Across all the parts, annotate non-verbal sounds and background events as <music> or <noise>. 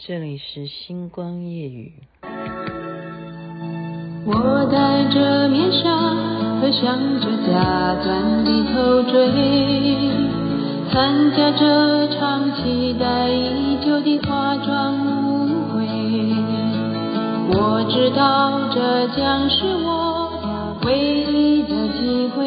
这里是星光夜雨。我戴着面纱，和向着假钻的头追，参加这场期待已久的化妆舞会。我知道这将是我唯一的机会，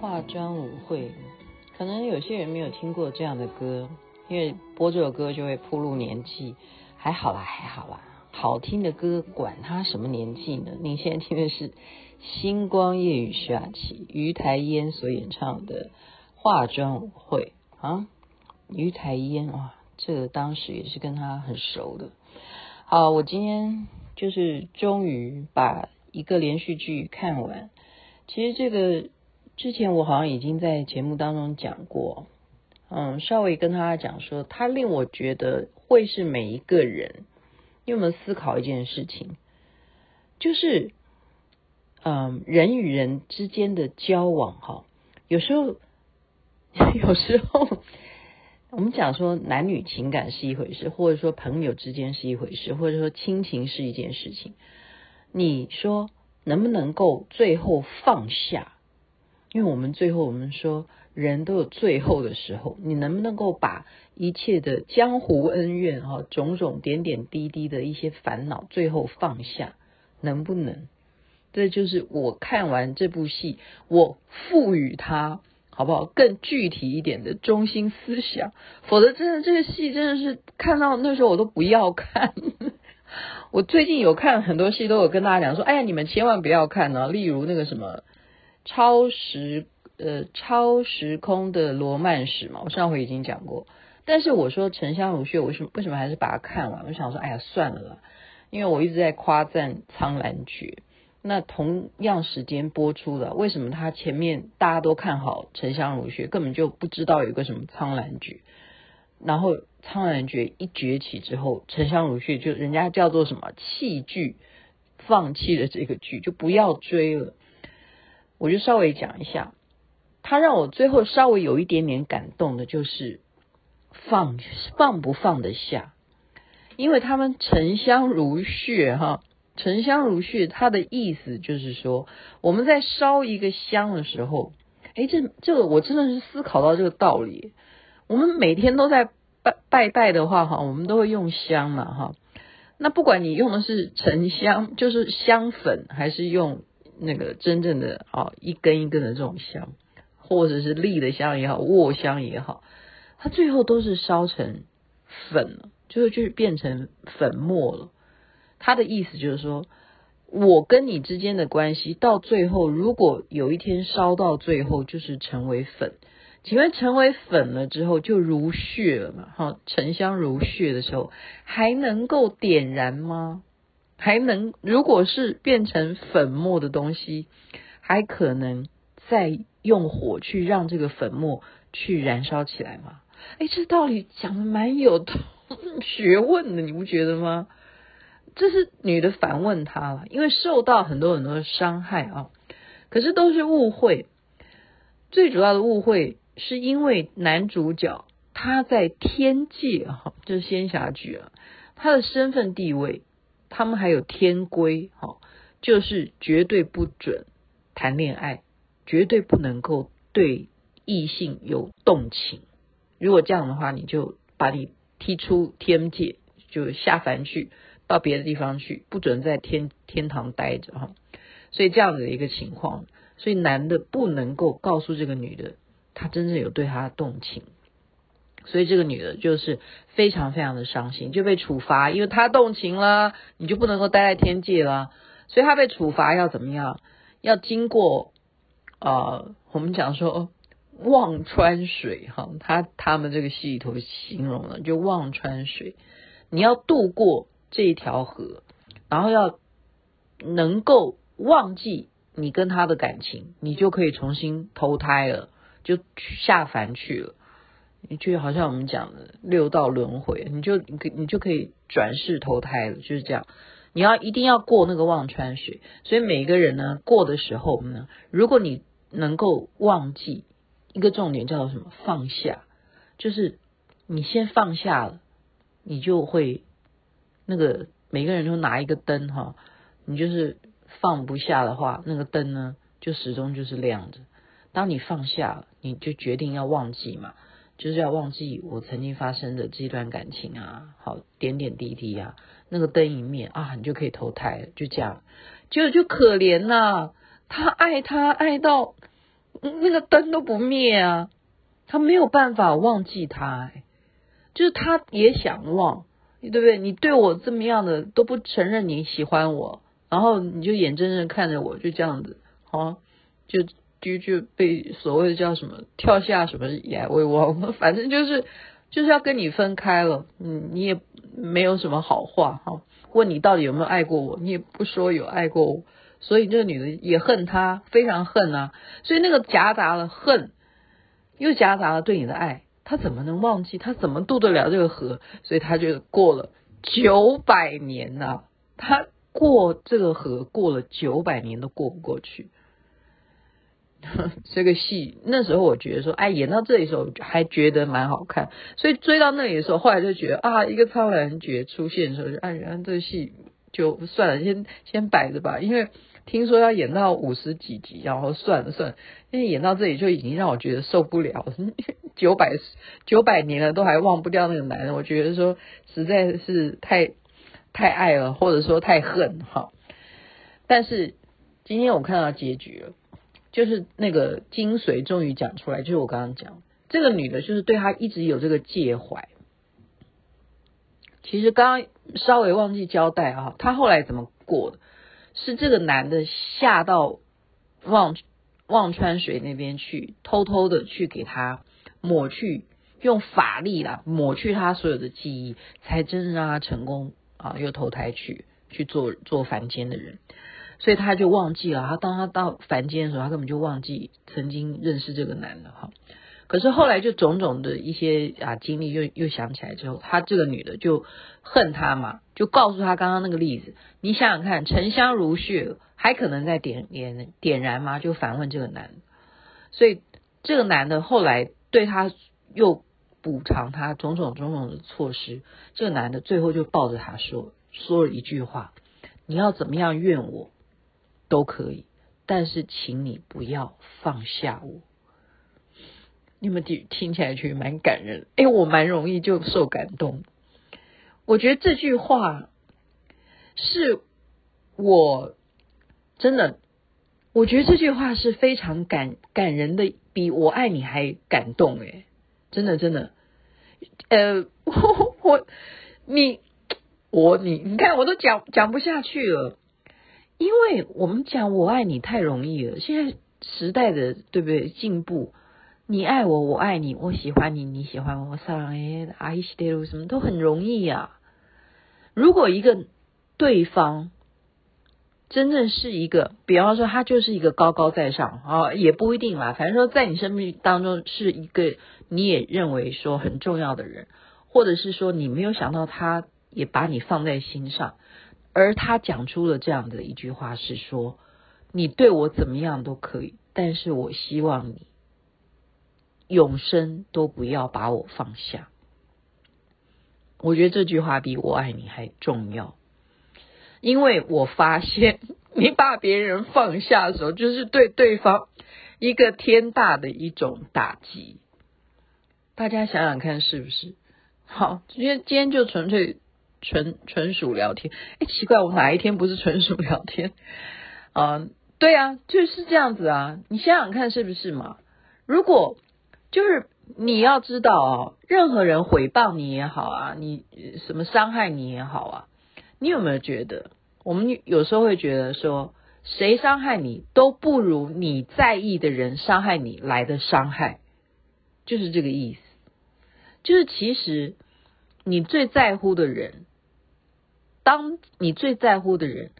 化妆舞会，可能有些人没有听过这样的歌。因为播这首歌就会暴露年纪，还好啦，还好啦，好听的歌管他什么年纪呢？您现在听的是《星光夜雨》徐雅琪、于台烟所演唱的《化妆舞会》啊。于台烟哇，这个当时也是跟他很熟的。好，我今天就是终于把一个连续剧看完。其实这个之前我好像已经在节目当中讲过。嗯，稍微跟他讲说，他令我觉得会是每一个人，你有没有思考一件事情？就是，嗯，人与人之间的交往，哈，有时候，<laughs> 有时候，我们讲说男女情感是一回事，或者说朋友之间是一回事，或者说亲情是一件事情。你说能不能够最后放下？因为我们最后我们说。人都有最后的时候，你能不能够把一切的江湖恩怨哈，种种点点滴滴的一些烦恼，最后放下，能不能？这就是我看完这部戏，我赋予它好不好？更具体一点的中心思想，否则真的这个戏真的是看到那时候我都不要看。<laughs> 我最近有看很多戏，都有跟大家讲说，哎呀，你们千万不要看呢。例如那个什么超时。呃，超时空的罗曼史嘛，我上回已经讲过。但是我说沉香如屑，为什么为什么还是把它看完？我想说，哎呀，算了啦，因为我一直在夸赞苍兰诀。那同样时间播出的，为什么他前面大家都看好沉香如屑，根本就不知道有个什么苍兰诀？然后苍兰诀一崛起之后，沉香如屑就人家叫做什么弃剧，放弃了这个剧，就不要追了。我就稍微讲一下。他让我最后稍微有一点点感动的，就是放放不放得下，因为他们沉香如屑哈，沉香如屑，它的意思就是说，我们在烧一个香的时候，哎，这这个我真的是思考到这个道理。我们每天都在拜拜拜的话哈，我们都会用香嘛哈。那不管你用的是沉香，就是香粉，还是用那个真正的啊一根一根的这种香。或者是立的香也好，卧香也好，它最后都是烧成粉了，就是就是变成粉末了。他的意思就是说，我跟你之间的关系到最后，如果有一天烧到最后就是成为粉，请问成为粉了之后就如血了嘛？哈，沉香如血的时候还能够点燃吗？还能，如果是变成粉末的东西，还可能再。用火去让这个粉末去燃烧起来吗？哎，这道理讲的蛮有 <laughs> 学问的，你不觉得吗？这是女的反问他了，因为受到很多很多的伤害啊，可是都是误会。最主要的误会是因为男主角他在天界哈，就是仙侠剧啊，他的身份地位，他们还有天规哈，就是绝对不准谈恋爱。绝对不能够对异性有动情，如果这样的话，你就把你踢出天界，就下凡去，到别的地方去，不准在天天堂待着哈。所以这样子的一个情况，所以男的不能够告诉这个女的，他真正有对她动情，所以这个女的就是非常非常的伤心，就被处罚，因为她动情了，你就不能够待在天界了，所以她被处罚要怎么样？要经过。呃，我们讲说，忘川水哈，他他们这个戏里头形容了，就忘川水，你要渡过这一条河，然后要能够忘记你跟他的感情，你就可以重新投胎了，就下凡去了。你就好像我们讲的六道轮回，你就你你就可以转世投胎了，就是这样。你要一定要过那个忘川水，所以每个人呢过的时候呢，如果你能够忘记一个重点叫做什么？放下，就是你先放下了，你就会那个每个人都拿一个灯哈，你就是放不下的话，那个灯呢就始终就是亮着。当你放下，你就决定要忘记嘛。就是要忘记我曾经发生的这段感情啊，好点点滴滴啊，那个灯一灭啊，你就可以投胎，就这样。结果就可怜呐、他爱他爱到那个灯都不灭啊，他没有办法忘记他，就是他也想忘，对不对？你对我这么样的都不承认你喜欢我，然后你就眼睁睁看着我就这样子，哦就。就就被所谓的叫什么跳下什么崖，我也忘了，反正就是就是要跟你分开了，嗯，你也没有什么好话哈。问你到底有没有爱过我，你也不说有爱过我，所以这个女的也恨他，非常恨啊。所以那个夹杂了恨，又夹杂了对你的爱，他怎么能忘记？他怎么渡得了这个河？所以他就过了九百年呐、他过这个河过了九百年都过不过去。<laughs> 这个戏那时候我觉得说，哎，演到这里时候还觉得蛮好看，所以追到那里的时候，后来就觉得啊，一个苍兰诀出现的时候，就哎，原来这个戏就算了，先先摆着吧。因为听说要演到五十几集，然后算了算了，因为演到这里就已经让我觉得受不了，九百九百年了都还忘不掉那个男人，我觉得说实在是太太爱了，或者说太恨哈。但是今天我看到结局了。就是那个精髓终于讲出来，就是我刚刚讲这个女的，就是对他一直有这个介怀。其实刚刚稍微忘记交代啊，他后来怎么过的？是这个男的下到忘忘川水那边去，偷偷的去给他抹去，用法力啦抹去他所有的记忆，才真正让他成功啊，又投胎去去做做凡间的人。所以他就忘记了，他当他到凡间的时候，他根本就忘记曾经认识这个男的哈。可是后来就种种的一些啊经历又又想起来之后，他这个女的就恨他嘛，就告诉他刚刚那个例子，你想想看，沉香如屑，还可能再点点点燃吗？就反问这个男。所以这个男的后来对他又补偿他种种种种的措施，这个男的最后就抱着他说说了一句话：你要怎么样怨我？都可以，但是请你不要放下我。你们听听起来觉得蛮感人，哎，我蛮容易就受感动。我觉得这句话是我真的，我觉得这句话是非常感感人的，比我爱你还感动哎，真的真的。呃，我，我你我你你看我都讲讲不下去了。因为我们讲我爱你太容易了，现在时代的对不对进步？你爱我，我爱你，我喜欢你，你喜欢我，撒浪哎，阿依西德鲁什么都很容易呀、啊。如果一个对方真正是一个，比方说他就是一个高高在上啊，也不一定啦。反正说在你生命当中是一个你也认为说很重要的人，或者是说你没有想到他也把你放在心上。而他讲出了这样的一句话，是说：“你对我怎么样都可以，但是我希望你永生都不要把我放下。”我觉得这句话比我爱你还重要，因为我发现你把别人放下的时候，就是对对方一个天大的一种打击。大家想想看，是不是？好，今天今天就纯粹。纯纯属聊天，哎，奇怪，我哪一天不是纯属聊天？<laughs> 啊、对啊，就是这样子啊。你想想看，是不是嘛？如果就是你要知道哦，任何人诽谤你也好啊，你什么伤害你也好啊，你有没有觉得？我们有时候会觉得说，谁伤害你都不如你在意的人伤害你来的伤害。就是这个意思。就是其实你最在乎的人，当你最在乎的人，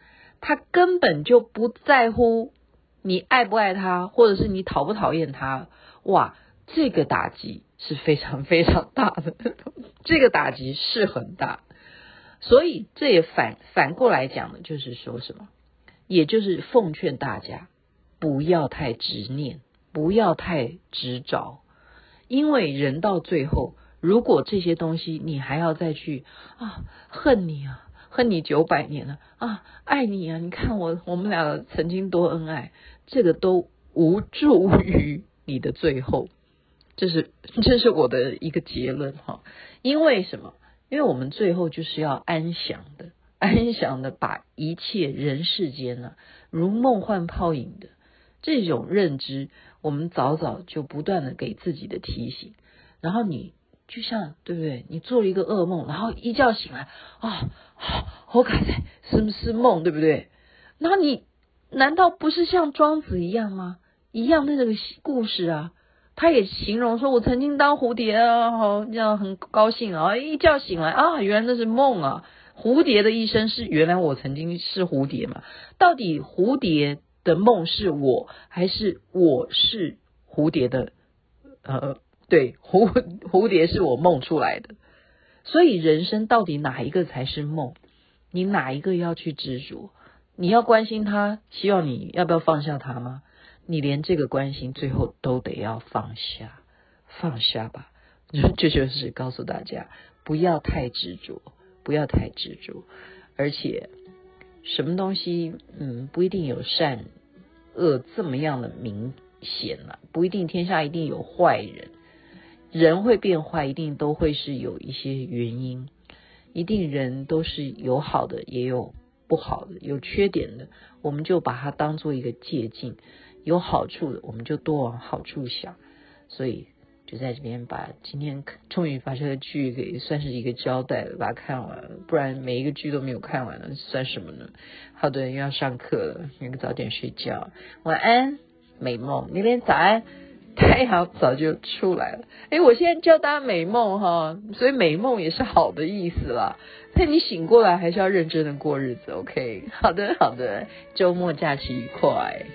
他根本就不在乎你爱不爱他，或者是你讨不讨厌他。哇，这个打击是非常非常大的，这个打击是很大。所以这也反反过来讲的，就是说什么？也就是奉劝大家，不要太执念，不要太执着，因为人到最后，如果这些东西你还要再去啊恨你啊，恨你九百年了啊，爱你啊，你看我我们俩曾经多恩爱，这个都无助于你的最后，这是这是我的一个结论哈，因为什么？因为我们最后就是要安详的、安详的把一切人世间呢、啊，如梦幻泡影的这种认知，我们早早就不断的给自己的提醒。然后你就像对不对？你做了一个噩梦，然后一觉醒来啊，好卡在是不是梦？对不对？然后你难道不是像庄子一样吗？一样的那个故事啊。他也形容说：“我曾经当蝴蝶啊，好，这样很高兴啊，一觉醒来啊，原来那是梦啊。蝴蝶的一生是原来我曾经是蝴蝶嘛？到底蝴蝶的梦是我，还是我是蝴蝶的？呃，对，蝴 <laughs> 蝴蝶是我梦出来的。所以人生到底哪一个才是梦？你哪一个要去执着？你要关心他，希望你要不要放下他吗？”你连这个关心最后都得要放下，放下吧。<laughs> 这就是告诉大家，不要太执着，不要太执着。而且，什么东西，嗯，不一定有善恶这么样的明显了，不一定天下一定有坏人，人会变坏，一定都会是有一些原因，一定人都是有好的，也有不好的，有缺点的，我们就把它当做一个借镜。有好处的，我们就多往好处想，所以就在这边把今天终于把这个剧给算是一个交代了，把它看完了，不然每一个剧都没有看完了，算什么呢？好的，又要上课了，应该早点睡觉，晚安，美梦，那边早安，太阳早就出来了，哎，我现在叫大家美梦哈，所以美梦也是好的意思啦，那你醒过来还是要认真的过日子，OK？好的，好的，周末假期愉快。